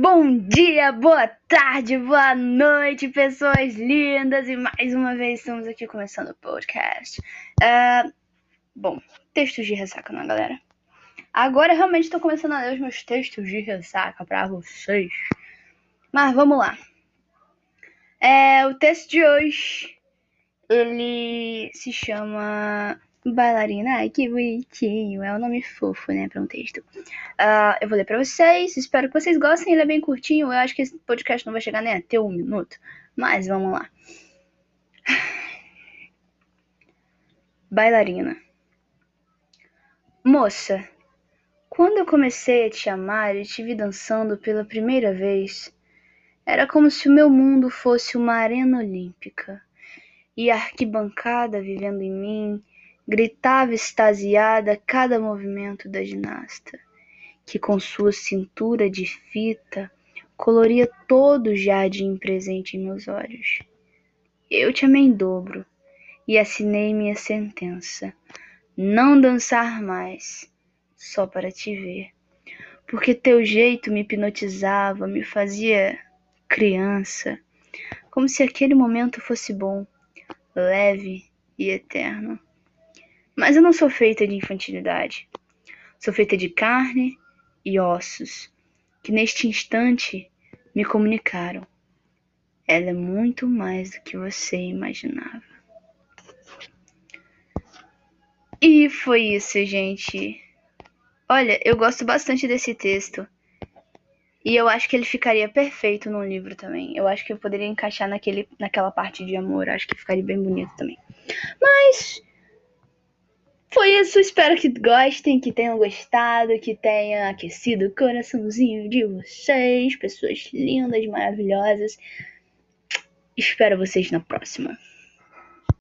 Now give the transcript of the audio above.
Bom dia, boa tarde, boa noite, pessoas lindas! E mais uma vez estamos aqui começando o podcast. Uh, bom, textos de ressaca, não, é, galera? Agora realmente estou começando a ler os meus textos de ressaca para vocês. Mas vamos lá. É, o texto de hoje ele se chama Bailarina, ai que bonitinho, é um nome fofo, né, para um texto. Uh, eu vou ler para vocês, espero que vocês gostem, ele é bem curtinho, eu acho que esse podcast não vai chegar nem até um minuto, mas vamos lá. Bailarina. Moça, quando eu comecei a te amar e te vi dançando pela primeira vez, era como se o meu mundo fosse uma arena olímpica e a arquibancada vivendo em mim gritava extasiada cada movimento da ginasta, que com sua cintura de fita coloria todo o jardim presente em meus olhos. Eu te amei em dobro e assinei minha sentença: não dançar mais, só para te ver. Porque teu jeito me hipnotizava, me fazia criança, como se aquele momento fosse bom, leve e eterno. Mas eu não sou feita de infantilidade. Sou feita de carne e ossos, que neste instante me comunicaram. Ela é muito mais do que você imaginava. E foi isso, gente. Olha, eu gosto bastante desse texto. E eu acho que ele ficaria perfeito num livro também. Eu acho que eu poderia encaixar naquele, naquela parte de amor. Acho que ficaria bem bonito também. Mas foi isso, espero que gostem, que tenham gostado, que tenha aquecido o coraçãozinho de vocês, pessoas lindas, maravilhosas. Espero vocês na próxima.